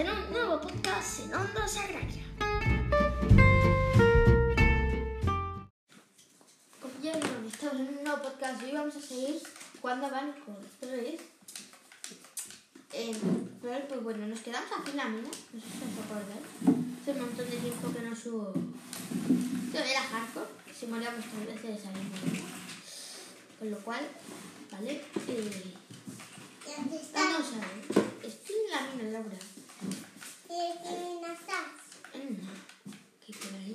en un nuevo podcast en Ondas Agraria. Como ya vieron, estamos en un nuevo podcast y hoy vamos a seguir jugando van con tres. Eh, pero pues bueno, nos quedamos aquí en la mina, no sé si os acordáis. Hace un montón de tiempo que no subo. Yo era hardcore, se moría muchas veces muy Con lo cual, ¿vale? Eh, vamos a ver. Estoy en la mina, Laura. Mm, Que por ahí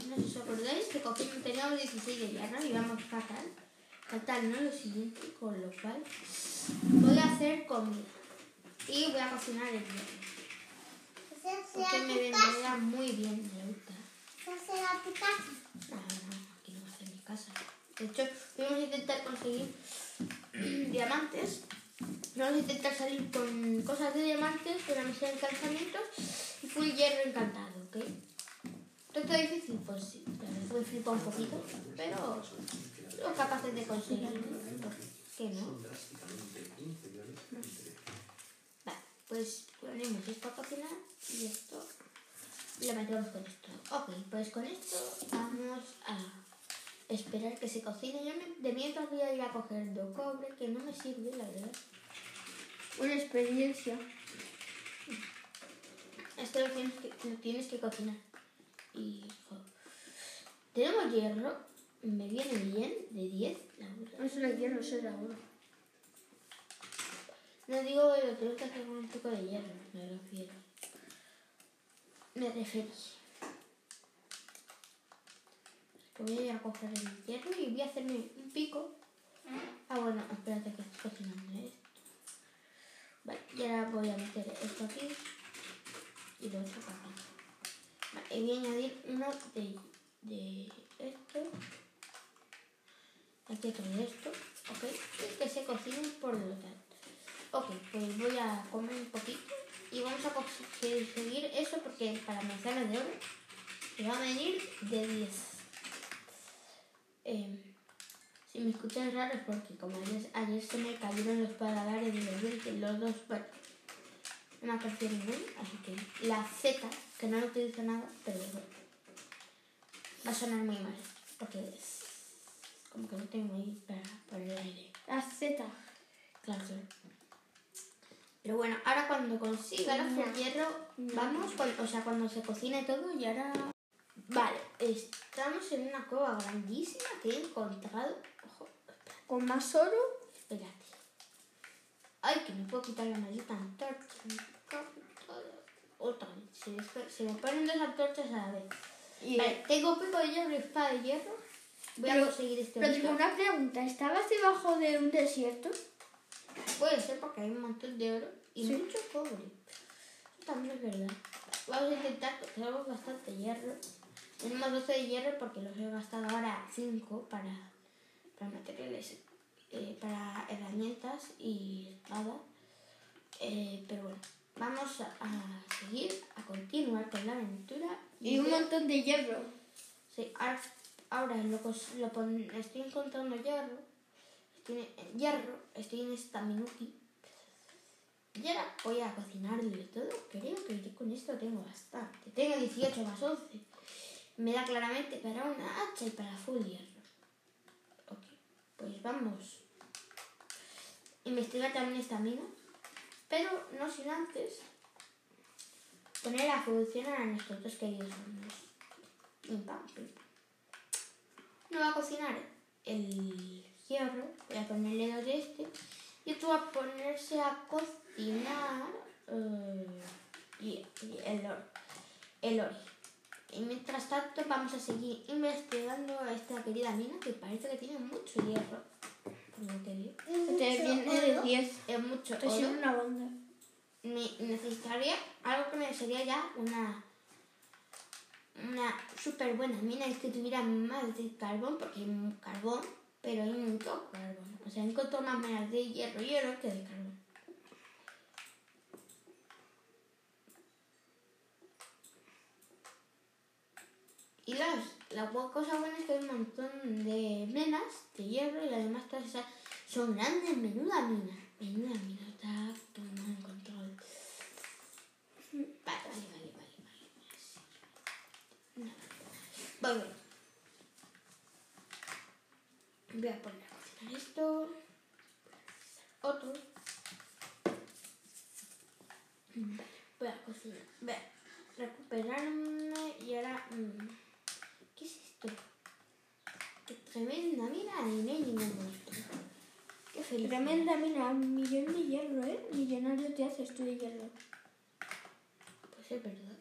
no os acordáis que cogimos, teníamos 16 de hierro y íbamos fatal. Fatal, ¿no? Lo siguiente, con lo cual voy a hacer comida. Y voy a cocinar el hierro. Porque me vendría muy bien, me gusta. No, no, aquí no va a ser mi casa. De hecho, vamos a intentar conseguir diamantes. Vamos a intentar salir con cosas de diamantes, con la misión de encantamientos y full hierro encantado, ¿ok? ¿Esto está difícil? Pues sí, la verdad me flipa un poquito, pero somos capaces de conseguirlo. ¿Por qué no? Vale, pues ponemos esto a cocinar y esto lo metemos con esto. Ok, pues con esto vamos a esperar que se cocine. Yo me- de mientras voy a ir a coger dos cobre, que no me sirve, la verdad. Una experiencia. Esto lo tienes que, lo tienes que cocinar. Y, Tenemos hierro, me viene bien, de 10, la verdad. No es una hierro, eso era oro. No digo que lo tengo que hacer con un poco de hierro, me refiero. Me refiero. Que voy a ir a coger el hierro y voy a hacerme un pico. Ah, bueno, espérate que estoy cocinando esto. Vale, y voy a meter esto aquí y lo otro. Vale, y voy a añadir uno de, de esto. Aquí otro de esto, ok. Y que se cocinen por lo tanto. Ok, pues voy a comer un poquito y vamos a conseguir eso porque para manzanas de oro me va a venir de 10. Eh, si me escuchan raro es porque como ayer, ayer se me cayeron los paladares de los dos, bueno, no me apareció ninguno, así que la Z, que no lo utilizo nada, pero bueno, va a sonar muy mal porque es como que no tengo ahí para poner el aire. La Z. Claro, claro. Pero bueno, ahora cuando consiga No. hierro, vamos, con- o sea, cuando se cocine todo y ahora... Vale, estamos en una cueva grandísima que he encontrado... Ojo, Con más oro. espérate. Ay, que me puedo quitar la maldita antorcha. Otra vez, se, me- se me ponen dos antorchas a la vez. Vale, tengo pico de hierro y espada de hierro. Voy a conseguir este Pero tengo una pregunta. ¿Estabas debajo de un desierto? Puede ser porque hay un montón de oro y Sí. mucho cobre. Eso también es verdad. Vamos a intentar, tenemos bastante hierro. Tenemos 12 de hierro porque los he gastado ahora 5 para, para materiales, eh, para herramientas y espada. Eh, pero bueno, vamos a, a seguir, a continuar con la aventura. Y un montón de hierro. Sí, ahora, ahora lo, pon- estoy encontrando hierro. Estoy en hierro, estoy en esta minuti. Y ahora voy a cocinarlo y todo. Creo que con esto tengo bastante. Tengo 18 más 11. Me da claramente para una hacha y para full hierro. Ok, pues vamos. Investigar también esta mina. Pero no sin antes poner a funcionar a nuestros dos queridos hornos. Pim. No va a cocinar el hierro, voy a ponerle dos de este. Y otro va a ponerse a cocinar eh, y, el. El oro. Y mientras tanto vamos a seguir investigando esta querida mina que parece que tiene mucho hierro. Te de 10. Es mucho Te oro. sido una banda. Me- necesitaría algo que me sería ya una una súper buena mina es que tuviera más de carbón porque hay carbón pero hay mucho carbón o sea encuentro más minas de hierro y oro que de carbón Y las la cosa buena es que hay un montón de menas de hierro y las demás son grandes, menuda mina. Menuda mina, está tomando en control. Vale, vale, vale, vale, vale. Voy a poner a cocinar esto. Otro. Voy a cocinar. Voy a recuperarme y ahora... Mm, tremenda mina y no hay ningún monstruo. Qué feliz. Tremenda mina, un millón de hierro, ¿eh? Millonario te haces tú de hierro. Pues es verdad.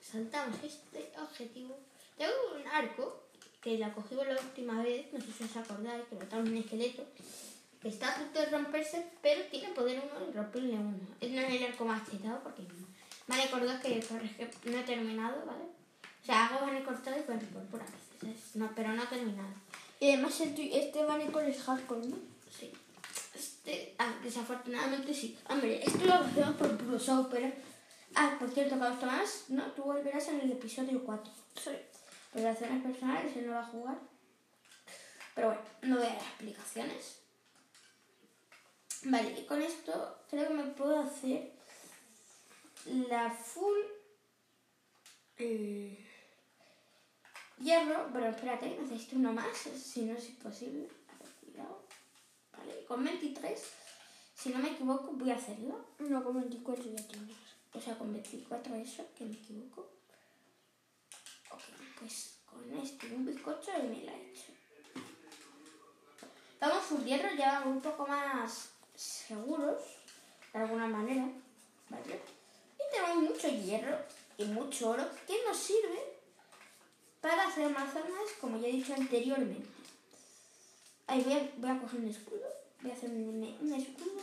Saltamos este objetivo. Tengo un arco que la cogimos la última vez, no sé si os acordáis, que mataron un esqueleto. Que está a punto de romperse, pero tiene poder uno y romperle uno. Es no es el arco más chetado porque me recordado que por ejemplo, no he terminado, ¿vale? O sea, hago van cortado y con por a veces. No, pero no he terminado. Y además el este Banecor es hardcore, ¿no? Sí. Este, ah, desafortunadamente sí. Hombre, esto lo hacemos por puro show, pero... Ah, por cierto, cuando más, ¿no? Tú volverás en el episodio 4. Sí. Relaciones personales, él no va a jugar. Pero bueno, no voy a dar explicaciones. Vale, y con esto creo que me puedo hacer la full eh, hierro. Pero espérate, necesito uno más, si no es imposible. A ver, cuidado. Vale, con 23, si no me equivoco, voy a hacerlo. No, con 24 ya tienes. O sea, con 24 eso, que me equivoco. Ok, pues con este un bizcocho y me la he hecho. Vamos un hierro ya un poco más seguros, de alguna manera, ¿vale? Y tenemos mucho hierro y mucho oro que nos sirve para hacer manzanas, como ya he dicho anteriormente. Ahí voy a, voy a coger un escudo, voy a hacer un, un escudo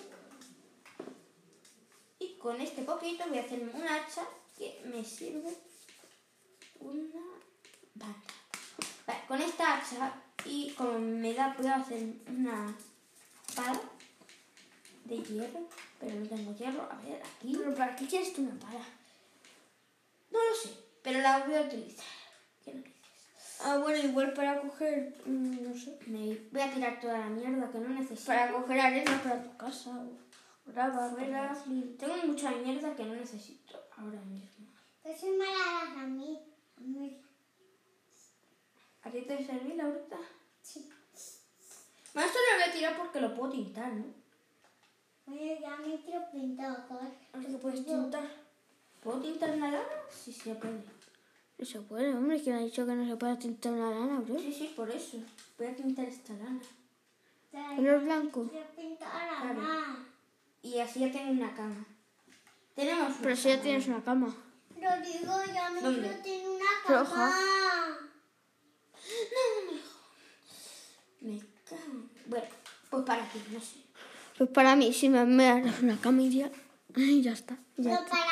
y con este poquito voy a hacerme un hacha que me sirve una. Vale, con esta hacha y como me da puedo hacer una espada de hierro, pero no tengo hierro. A ver, aquí. Pero ¿para qué quieres tú una pala? No lo sé, pero la voy a utilizar. ¿Qué? Ah, bueno, igual para coger, mm, no sé, Me voy a tirar toda la mierda que no necesito. para coger arena para tu casa para- Tengo mucha mierda que no necesito ahora mismo. Pues es mala a mí. A mí. ¿A ti te serví la bruta? Sí. Bueno, esto lo voy a tirar porque lo puedo tintar, ¿no? Oye, ya me quiero pintar. Ahora que puedes tintar. ¿Puedo tintar una lana? Sí, se puede. No se puede, hombre, que me ha dicho que no se puede tintar una lana, bro. Sí, sí, por eso. Voy a tintar esta lana. Color blanco. Claro. Y así ya tengo una cama. Tenemos una Pero si ya tienes una cama. Pero digo, ya me ¿Dónde? tener una cama. Roja. Me cago. Bueno, pues para aquí, no sé. Pues para mí, si me, me das una cama y ya, y ya está. Ya Pero para mí, ¿no?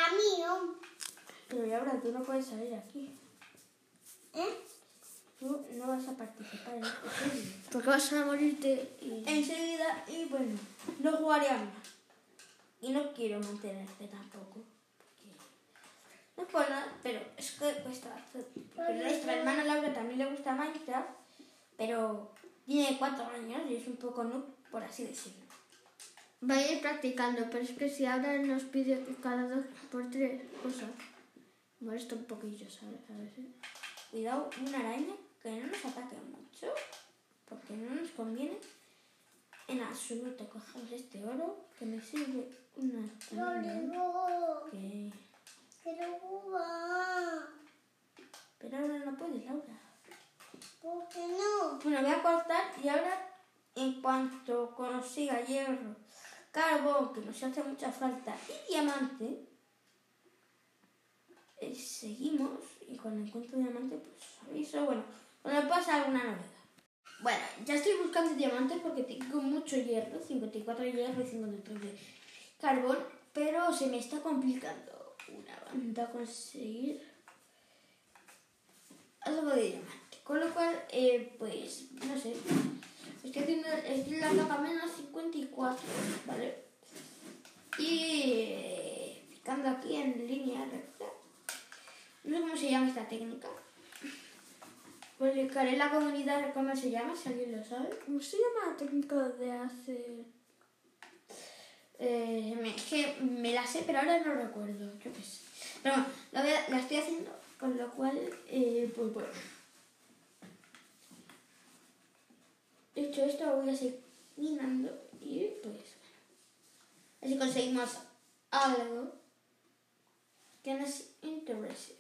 Pero y ahora tú no puedes salir aquí. ¿Eh? Tú no vas a participar en este juego. Porque vas a morirte y... Enseguida, y bueno, no jugaría más. Y no quiero mantenerte tampoco. No es por nada, pero es que cuesta. Porque nuestra hermana Laura también le gusta Minecraft, pero tiene cuatro años y es un poco noob, por así decirlo. Va a ir practicando, pero es que si ahora nos pide cada dos por tres cosas, molesta un poquillo, ¿sabes? A ver si- Cuidado, una araña que no nos ataque mucho, porque no nos conviene en absoluto. Cogemos este oro que me sirve una Pero digo, que... quiero jugar. Pero ahora no puedes, Laura. ¿Por qué no? Bueno, voy a cortar y ahora, en cuanto consiga hierro, carbón, que nos hace mucha falta, y diamante, eh, seguimos y cuando encuentro diamante, pues aviso. Bueno, cuando pasa alguna novedad. Bueno, ya estoy buscando diamantes porque tengo mucho hierro, 54 de hierro y 53 de carbón, pero se me está complicando una banda conseguir algo de diamante. Con lo cual, eh, pues, no sé. Estoy haciendo estoy la capa menos 54, ¿vale? Y eh, picando aquí en línea. No sé cómo se llama esta técnica. Publicaré en la comunidad cómo se llama, si alguien lo sabe. ¿Cómo se llama la técnica de hacer...? Eh, me, es que me la sé, pero ahora no recuerdo. Yo qué sé. Pero bueno, la, voy a- la estoy haciendo Con lo cual, eh, pues bueno. Dicho esto, voy a seguir minando y pues así conseguimos algo que nos interese.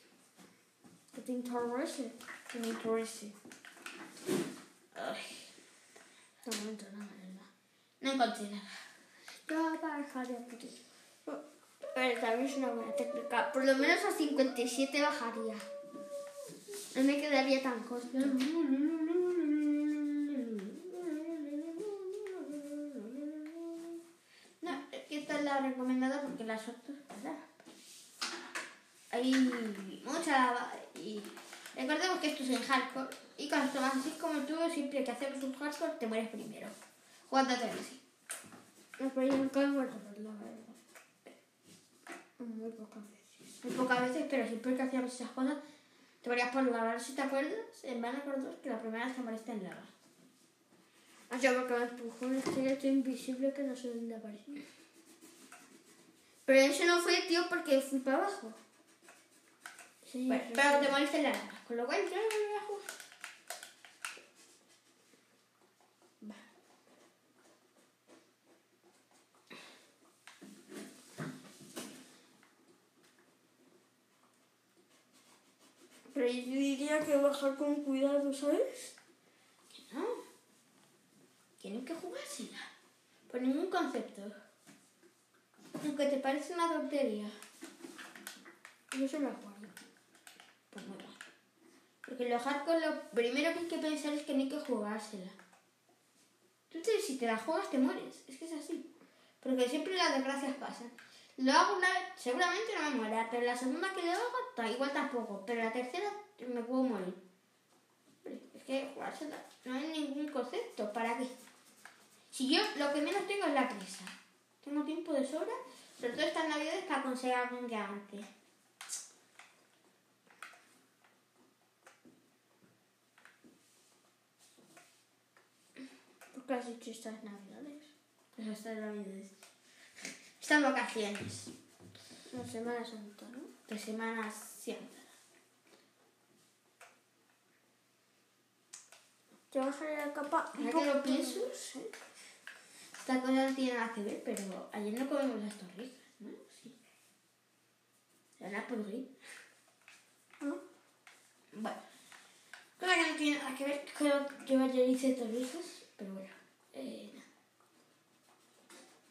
Que te interese. Que me interese. Ay, No encuentro nada, no encontré nada. Yo bajaría por ti. Pero también es una buena técnica. Por lo menos a 57 bajaría. No me quedaría tan corto. No, esta es la recomendada porque las otras, ¿verdad? Hay mucha... Y recordemos que esto es en hardcore. Y cuando tomas así como tú, siempre que hacemos un hardcore, te mueres primero. Jugando a así. No, pero yo nunca he muerto por la verdad. Muy pocas veces. Muy pocas veces, pero siempre que hacíamos esas cosas, te morías por lava. Si te acuerdas, en Van dos que la primera vez que moriste en lava. Ah, yo porque me empujó un esqueleto invisible que no sé dónde apareció. Pero eso no fue, tío, porque fui para abajo. Sí, Bueno, sí. pero te moriste en la. Con lo cual, yo no voy a jugar. Va. Pero yo diría que bajar con cuidado, ¿sabes? Que no. Tienen que jugársela. Por ningún concepto. Aunque te parece una tontería. Yo se la jugaría. Pues. Porque los hardcore lo primero que hay que pensar es que no hay que jugársela. Tú te- si te la juegas te mueres. Es que es así. Porque siempre las desgracias pasan. Lo hago una vez, seguramente no me muera, pero la segunda que lo hago, ta- igual tampoco. Pero la tercera me puedo morir. Es que jugársela no hay ningún concepto. ¿Para qué? Si yo lo que menos tengo es la prisa. Tengo tiempo de sobra, sobre todo estas navidades para conseguir algún diamante. ¿Por qué has hecho estas navidades? Pues estas navidades. Estas vacaciones La Semana Santa, ¿no? de Semana Santa. Yo bajaría la capa un poco lo pienso, esta cosa no tiene nada que ver, pero ayer no comimos las torrijas, ¿no? Sí. Se van a pudrir. ¿no? Bueno, cosa que no tiene nada que ver, creo que yo ayer hice torrijas, pero bueno. Eh.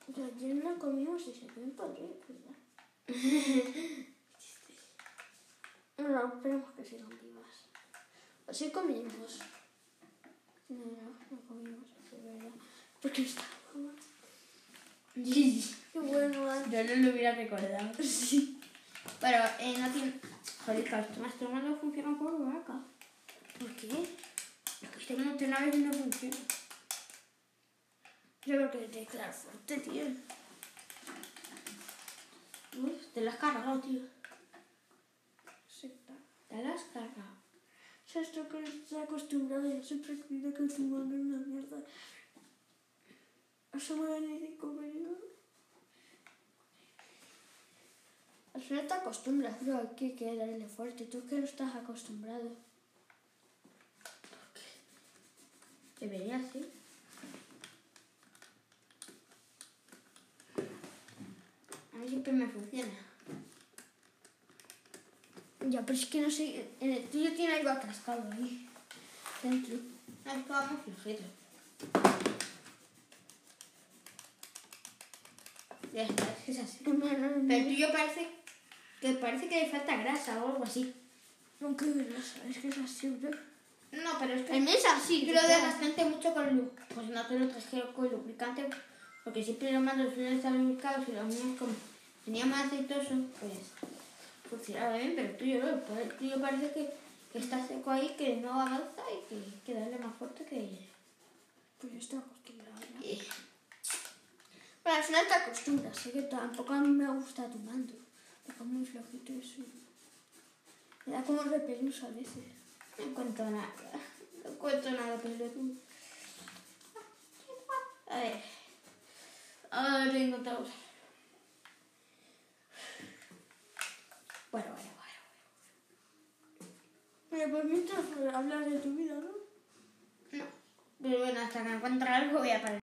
Yo ayer no comimos y se pueden podrir, ¿verdad? No, esperemos que sigan vivas. O sí comimos. No, no, no comimos, es verdad. Porque estaba mal. Qué bueno, Ana. Yo no lo hubiera recordado. Sí. Pero eh, no tiene. Joder, claro, esto más no funciona por vaca. ¿Por qué? Lo que tengo una vez y no funciona. Yo creo que te quedar fuerte, tío. Uf, te lo has cargado, tío. Sí, claro. Te lo has cargado. ¿Sabes tú que estás acostumbrado? Yo siempre he que tu mano es una mierda. Eso me va ni cinco minutos. Al final te acostumbras, pero hay que, darle fuerte. Tú que no estás acostumbrado. Debería ser. A mí siempre me funciona. Ya, pero es que no sé. En el tuyo tiene algo atascado ahí. Dentro. No, es que va muy flojito. Ya está, es que es así. No, no, no, Pero el tuyo parece que parece que le falta grasa o algo así. no, qué grasa, es que es así, bro. No, pero es que El mío es así. Yo lo desgastante mucho con lu Pues no te lo traje con lubricante, porque siempre los mandos suelen estar lubricados y los míos como tenía más aceitoso, pues funcionaba bien, pero el tuyo no. Pues el tuyo parece que, que está seco ahí, que no avanza y que hay que darle más fuerte que... Pues yo estoy acostumbrado ya. Eh, Pero al final te acostumbras, sé que tampoco a mí me gusta tu mando. Porque es muy flojito eso. Me da como repelús a veces. No cuento nada. No cuento nada, pero tú... A ver. A ver, encontramos. Bueno, bueno, bueno. Pues hablas de tu vida, ¿no? No. Pero bueno, hasta que encuentre algo voy a parar.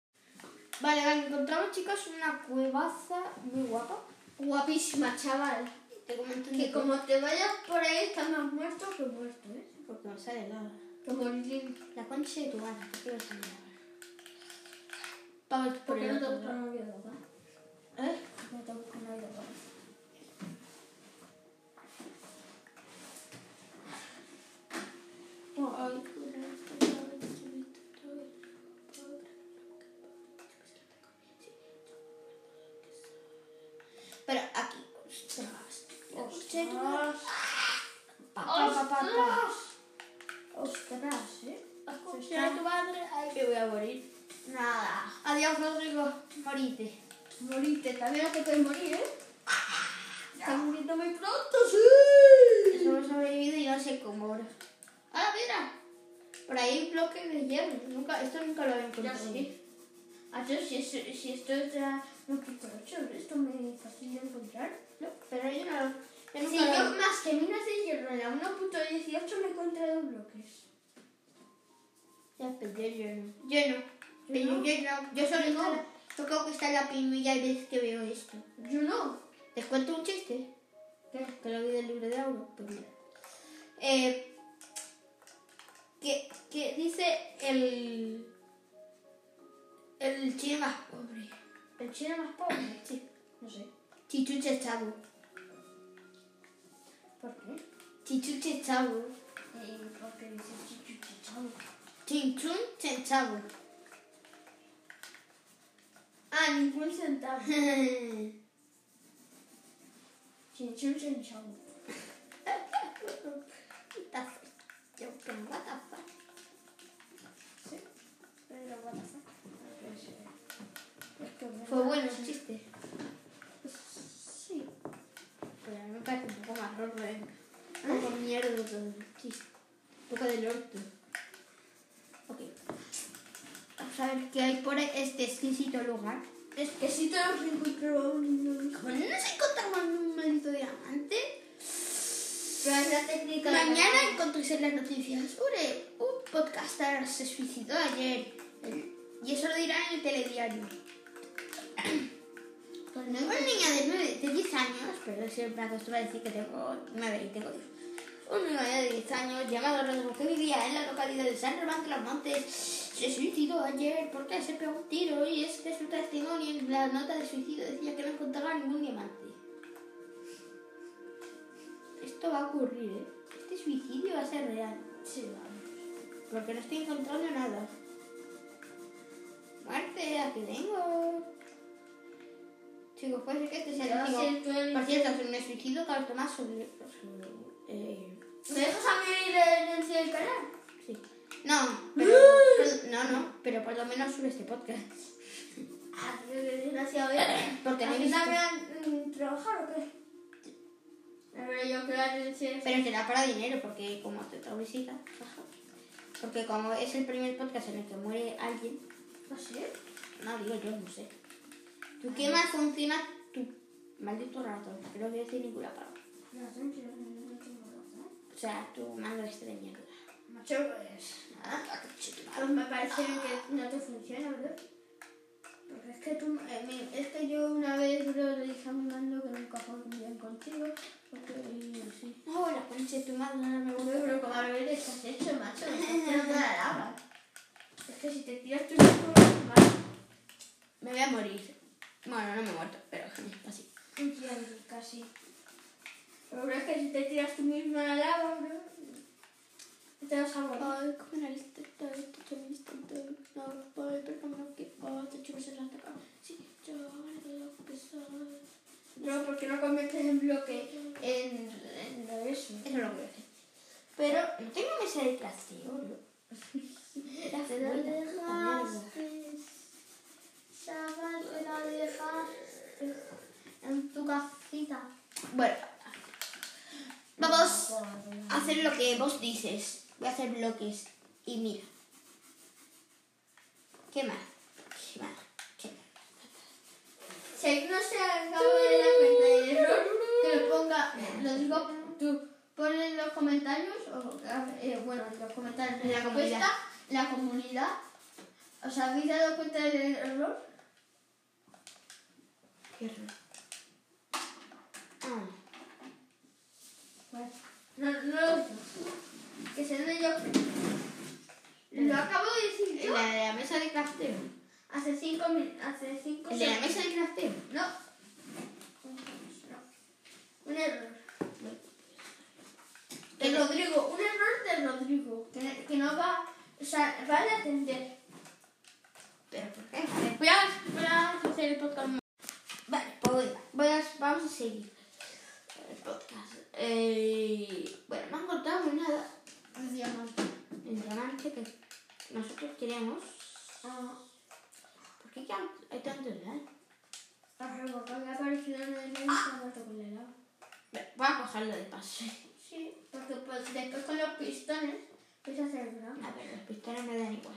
Vale, vale, encontramos chicos una cuevaza muy guapa. Guapísima, chaval. Te comento Que como te vayas por ahí, estás más muerto que muerto, ¿eh? Porque me sale lava. Como el Link. La concha de tu madre, ¿por qué me sale lava? Vamos por ¿Por qué el no te otro? ¿Eh? ¿Por qué no te buscas una vida ¡Ostras! Pa, pa. ¡Ostras, eh! Escucha a tu madre. Ay, me voy a morir. Nada. Adiós, Rodrigo. Morite. Morite, también te puedes morir, ¿eh? Estás muriendo muy pronto, sí. Solo he sobrevivido y no sé cómo ahora. ¡Ah, mira! Por ahí hay un bloque de hierro. Nunca, esto nunca lo Ya encontrado. sí. Ah, yo, si, es- si esto es ya no quito esto me fastidia encontrar. No, pero yo no, Si yo más que minas de hierro en la 1.18 me he encontrado bloques. Ya, pero yo, yo no. Yo no. Pero no? yo no. Yo solo no. está- yo creo que está la primera vez que veo esto. Yo no. ¿Les cuento un chiste? ¿Qué? Que lo vi del libro de Auro. Pues mira. Eh, que, que dice el. El chino más pobre. ¿El chino más pobre? Sí. No sé. Chichuche Chavo. ¿Por qué? Chichuche Chavo. Eh, porque dice chichu chichado. Chinchun Chavo. Ah, ningún centavo. Chinchun chinchado. Yo, pero what the fuck. Sí. Pero what the fuck. Pues, eh, es que me Fue da- bueno el chiste. Sí. Pero a mí me parece un poco más raro, ¿eh? Un poco mierda todo el chiste. Un poco del orto. Ok. Vamos a ver qué hay por este exquisito lugar. Es que si te los encontró un... Como no nos encontramos un maldito diamante, la técnica mañana la- encontréis en las noticias un, un podcaster se suicidó ayer. Y eso lo dirán en el telediario. Pues no Una niña de, nueve- de 10 años, pero siempre acostumbro a decir que tengo 9 y tengo 10. Un niño de 10 años llamado Rodrigo que vivía en la localidad de San Román de los Montes se suicidó ayer porque se pegó un tiro y es que su testimonio en la nota de suicidio decía que no encontraba ningún diamante. Esto va a ocurrir, ¿eh? Este suicidio va a ser real. Sí, vamos. Porque no estoy encontrando nada. Muerte, aquí vengo. Chicos, puede ser que este sea el último. el- Por cierto, sobre el suicidio, Carlos Tomás sobre. sobre eh, ¿Me dejas a mí ir en el canal? sí. No, pero. pero- no, no, pero por lo menos sube este podcast. Ah, qué desgraciado, ¿eh? Porque no he ¿Aquí visto. también trabajar o qué? Ver, yo creo que sí. Pero será para dinero, porque como te tengo visita. Porque como es el primer podcast en el que muere alguien. ¿Ah, sí? No, digo yo, no sé. ¿Tú qué más funciona tu maldito ratón? Que no voy a decir ninguna palabra. No, no, no, no, no. O sea, tu mando este de mierda. Macho, pues... Ah, Pues me parece que no te funciona, ¿verdad? Porque es que tú, eh, es que yo una vez bro, le dije a mi mando que nunca fue bien contigo, porque sí. No, la concha de tu madre, ahora me. Hombre, pero como a ver, ¿qué has hecho, macho? Me estás tirando la lava. Es que si te tiras mismo, mal. Me voy a morir. Bueno, no me he muerto, pero así. Entiendo, casi. Pero es que si te tiras tú mismo a la lava, bro, lista, esto también está No, el. Sí, yo lo que soy. Porque no conviertes en bloque en, en lo. Eso lo hacer. Pero tengo te la dejaste en tu casita. Bueno, vamos a hacer lo que vos dices. Voy a hacer bloques y mira. ¿Qué más? ¿Qué más? ¿Qué más? Si no se acaba de la cuenta de error, que lo ponga, lo digo tú, pon en los comentarios, o, eh, bueno, en los comentarios, En la comunidad. en la comunidad. ¿Os habéis dado cuenta del error? Qué raro. Ah, Bueno, no, no lo. Que se dé yo. Lo acabo de decir yo de la mesa de crafteo. hace cinco minutos. Hace cinco El de la mesa de crafteo. No. No. Un error. De ¿Qué? Rodrigo, un error de Rodrigo. Que, que no va. O sea, va a atender. ¿Pero por qué? Voy a, voy a hacer el podcast. Vale, pues voy, voy a, vamos a seguir el podcast. Eh, bueno, no han contado ni nada. Un diamante. El diamante que nosotros queremos. Ah, ¿Por qué ya hay tanto real? a revocar había aparecido en el medio y se ha muerto con el agua. Voy a cogerlo de paso. Sí, porque pues, después con los pistones puedes hacer gran. A ver, los pistones me dan igual.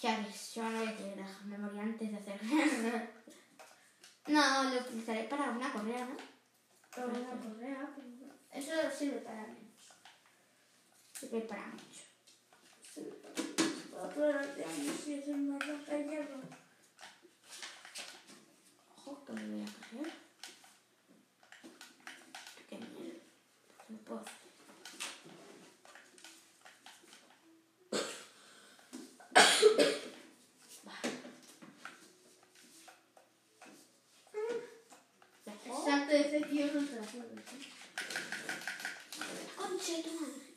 Ya ves, yo no voy a querer dejarme morir antes de hacer. no, lo utilizaré para una correa, ¿no? Pero una correa, pues, no. eso sirve para mí. Sirve para mucho. Otro de años si es el más roja y hierro. Ojo, que me voy a coger. Qué miedo. No puedo hacer. Ojo. Exacto, ese tío no te acuerdas. ¿eh? Concha de tu madre.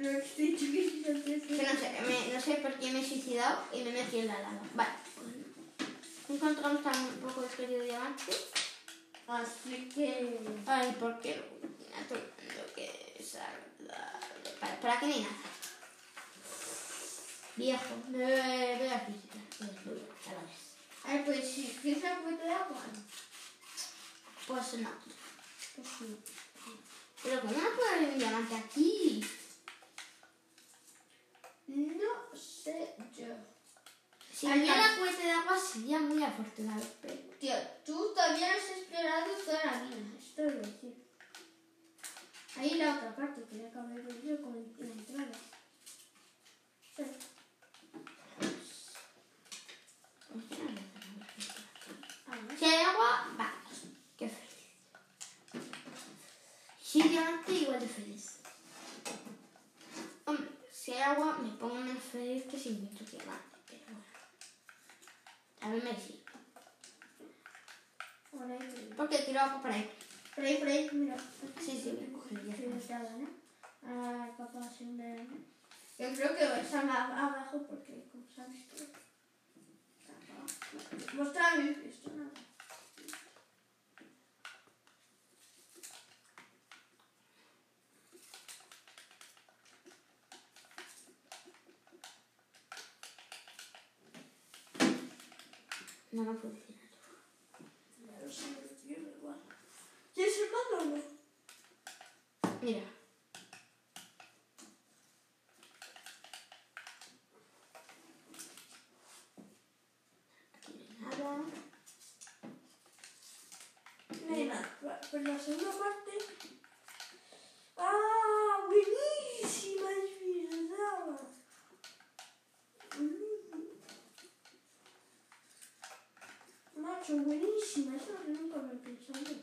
Lo he te Que no sé, me- no sé por qué me he suicidado y me metí en la lava. Vale. Encontramos tan un poco de querido diamante. Así que. Ay, ¿por qué no? El mundo que es agradable. Para, para que ni nada. Viejo, me voy a suicidar. A la vez. Ay, pues si quieres un poquito de agua. Pues no. Pues sí. Pero ¿cómo no puedo haber un diamante aquí? No sé yo. Si menos- una fuente de agua sería muy afortunado, pero... Tío, tú todavía no has explorado toda la mina. Esto es decir. Ahí la otra parte, que ya acabé de ver con la entrada. Sí. Si hay agua, vamos. Qué feliz. Diamante, igual de feliz. Si hay agua, me pongo menos feliz que si encuentro diamante. Pero bueno. A mí me sirve. Por ahí. Porque tiro agua para ahí. Por ahí, por ahí, mira. Sí, sí, voy a coger ya. Sí, entrada, ¿no? Ah, un Yo creo que está más abajo porque, como sabes tú. Mostrame esto, nada. No, no funciona. Ya lo sé, tío, igual. ¿Quieres el mando o no? Mira. Aquí no hay nada. Pues la segunda parte. ¡Ah! ¡Buenísima! Es verdad. Mm. Macho, buenísima. Eso es lo que nunca me he pensado.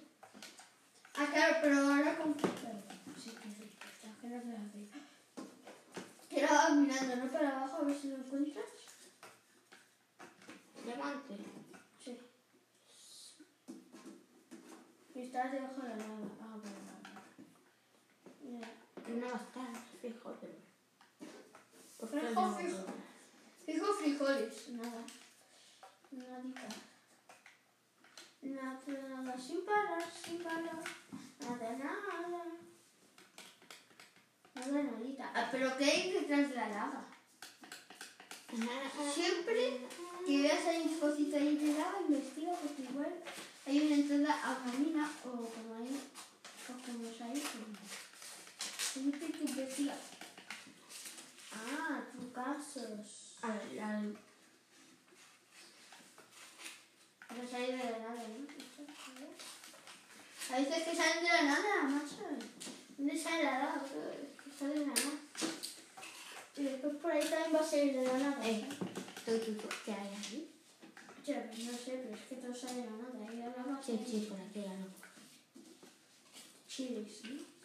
Ah, claro, pero ahora con. Sí, que sí, está que no te la veo. Quiero mirando, ¿no? Para abajo a ver si lo encuentras. Diamante. Sí. Y estás debajo de la lava. Ah, bueno, vale. Mira. No va a estar fijo, pero... ¿Por qué Fijo, no? fijo. Fijo frijoles, nada. Nadita. Nada, nada, sin parar, sin parar. Nada, nada. Nada, nadita. Ah, pero ¿qué hay detrás de la lava? Siempre que veas ahí un cosito ahí de lava, investiga porque igual hay una entrada a una mina o como hay, o como es ahí. como- Siempre que investiga. Ah, tu casos. Al, al, No sale de la nada, ¿no? A veces que salen de la nada, macho. ¿Dónde sale la lava? Que sale la lava. Y después por ahí también va a salir de la lava. Eh, tú, tú, ¿qué hay pues no sé, pero es que todo sale de la nada. Ahí la lava. Sí, sí, por aquí ya no. Chiles, ¿no?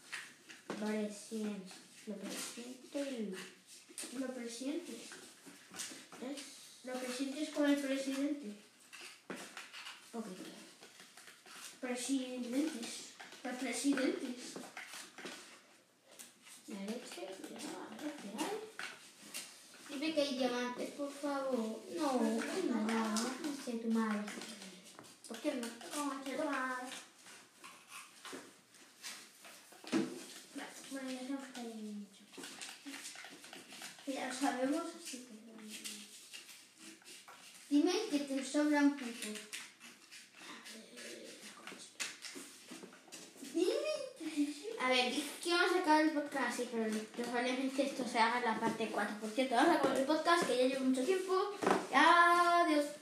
Presidente. Lo presidente y Lo presientes. es Lo presientes con el presidente. poquito. Presidentes. Los presidentes. La leche, ya, a Dime que hay diamantes, por favor. No, no, no, no sé tu madre. ¿Por qué no? Tu madre. Bueno, ya sabemos que hay mucho. Ya lo sabemos, así que... Dime que te sobra un poco. Dime. A ver, dije que vamos a acabar el podcast, sí, pero probablemente esto se haga en la parte 4. Por cierto, vamos a acabar el podcast, que ya llevo mucho tiempo. Adiós.